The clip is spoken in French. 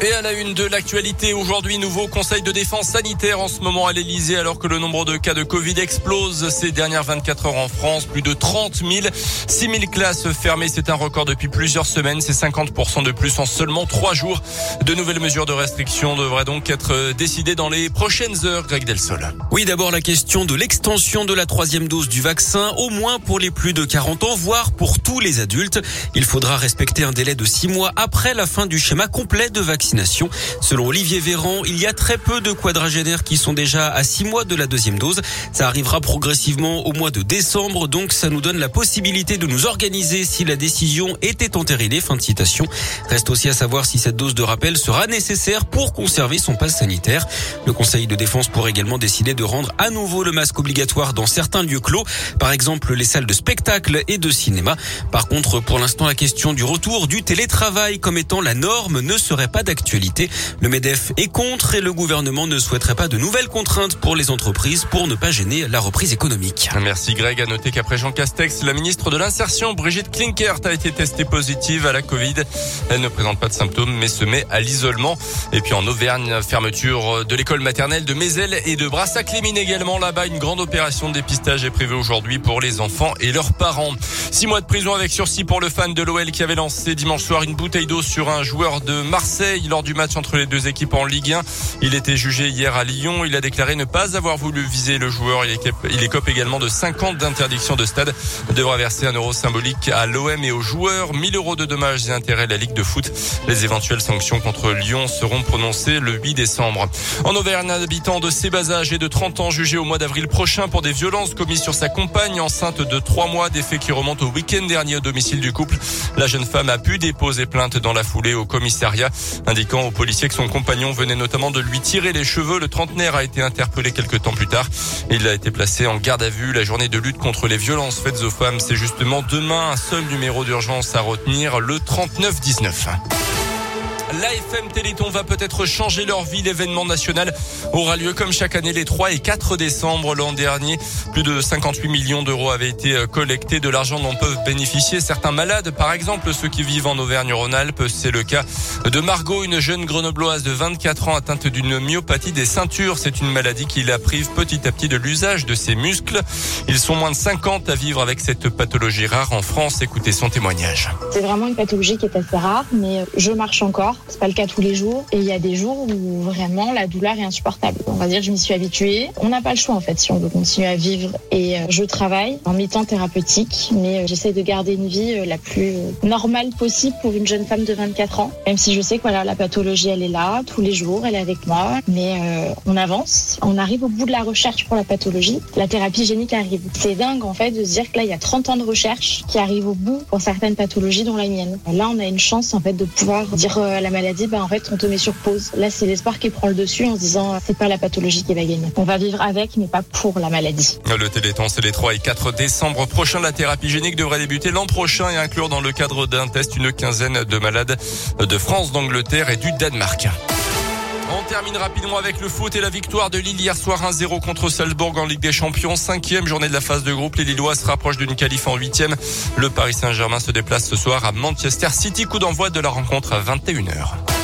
Et à la une de l'actualité, aujourd'hui, nouveau conseil de défense sanitaire en ce moment à l'Elysée, alors que le nombre de cas de Covid explose ces dernières 24 heures en France. Plus de 30 000, 6 000 classes fermées. C'est un record depuis plusieurs semaines. C'est 50% de plus en seulement trois jours. De nouvelles mesures de restriction devraient donc être décidées dans les prochaines heures. Greg Delsol. Oui, d'abord la question de l'extension de la troisième dose du vaccin, au moins pour les plus de 40 ans, voire pour tous les adultes. Il faudra respecter un délai de six mois après la fin du schéma complet de vaccination Selon Olivier Véran, il y a très peu de quadragénaires qui sont déjà à six mois de la deuxième dose. Ça arrivera progressivement au mois de décembre, donc ça nous donne la possibilité de nous organiser si la décision était entérinée. Fin de citation. Reste aussi à savoir si cette dose de rappel sera nécessaire pour conserver son passe sanitaire. Le Conseil de défense pourrait également décider de rendre à nouveau le masque obligatoire dans certains lieux clos, par exemple les salles de spectacle et de cinéma. Par contre, pour l'instant, la question du retour du télétravail comme étant la norme ne serait pas d'actualité actualité. Le MEDEF est contre et le gouvernement ne souhaiterait pas de nouvelles contraintes pour les entreprises pour ne pas gêner la reprise économique. Merci Greg. À noter qu'après Jean Castex, la ministre de l'Insertion, Brigitte Klinkert, a été testée positive à la Covid. Elle ne présente pas de symptômes mais se met à l'isolement. Et puis en Auvergne, fermeture de l'école maternelle de Mézel et de Brassac-les-Mines également. Là-bas, une grande opération de dépistage est prévue aujourd'hui pour les enfants et leurs parents. Six mois de prison avec sursis pour le fan de l'OL qui avait lancé dimanche soir une bouteille d'eau sur un joueur de Marseille lors du match entre les deux équipes en Ligue 1. Il était jugé hier à Lyon. Il a déclaré ne pas avoir voulu viser le joueur. Il écope également de 50 d'interdiction de stade. Il devra verser un euro symbolique à l'OM et aux joueurs. 1000 euros de dommages et intérêts de la Ligue de foot. Les éventuelles sanctions contre Lyon seront prononcées le 8 décembre. En Auvergne, un habitant de Sébaza, âgé de 30 ans, jugé au mois d'avril prochain pour des violences commises sur sa compagne enceinte de 3 mois. Des faits qui remontent au week-end dernier au domicile du couple. La jeune femme a pu déposer plainte dans la foulée au commissariat indiquant aux que son compagnon venait notamment de lui tirer les cheveux. Le trentenaire a été interpellé quelques temps plus tard. Il a été placé en garde à vue. La journée de lutte contre les violences faites aux femmes, c'est justement demain un seul numéro d'urgence à retenir, le 3919. L'AFM Téléthon va peut-être changer leur vie. L'événement national aura lieu comme chaque année les 3 et 4 décembre. L'an dernier, plus de 58 millions d'euros avaient été euh, collectés. De l'argent dont peuvent bénéficier certains malades. Par exemple, ceux qui vivent en Auvergne-Rhône-Alpes. C'est le cas de Margot, une jeune grenobloise de 24 ans atteinte d'une myopathie des ceintures. C'est une maladie qui la prive petit à petit de l'usage de ses muscles. Ils sont moins de 50 à vivre avec cette pathologie rare en France. Écoutez son témoignage. C'est vraiment une pathologie qui est assez rare, mais je marche encore. C'est pas le cas tous les jours. Et il y a des jours où vraiment la douleur est insupportable. On va dire, je m'y suis habituée. On n'a pas le choix en fait si on veut continuer à vivre. Et euh, je travaille en mi-temps thérapeutique, mais euh, j'essaie de garder une vie euh, la plus normale possible pour une jeune femme de 24 ans. Même si je sais que voilà, la pathologie, elle est là tous les jours, elle est avec moi. Mais on avance. On arrive au bout de la recherche pour la pathologie. La thérapie génique arrive. C'est dingue en fait de se dire que là, il y a 30 ans de recherche qui arrivent au bout pour certaines pathologies dont la mienne. Là, on a une chance en fait de pouvoir dire la maladie, ben, en fait, on te met sur pause. Là, c'est l'espoir qui prend le dessus en se disant, c'est pas la pathologie qui va gagner. On va vivre avec, mais pas pour la maladie. Le Téléthon, c'est les 3 et 4 décembre prochain. La thérapie génique devrait débuter l'an prochain et inclure dans le cadre d'un test une quinzaine de malades de France, d'Angleterre et du Danemark. On termine rapidement avec le foot et la victoire de Lille hier soir 1-0 contre Salzbourg en Ligue des Champions. Cinquième journée de la phase de groupe. Les Lillois se rapprochent d'une qualif en huitième. Le Paris Saint-Germain se déplace ce soir à Manchester City. Coup d'envoi de la rencontre à 21h.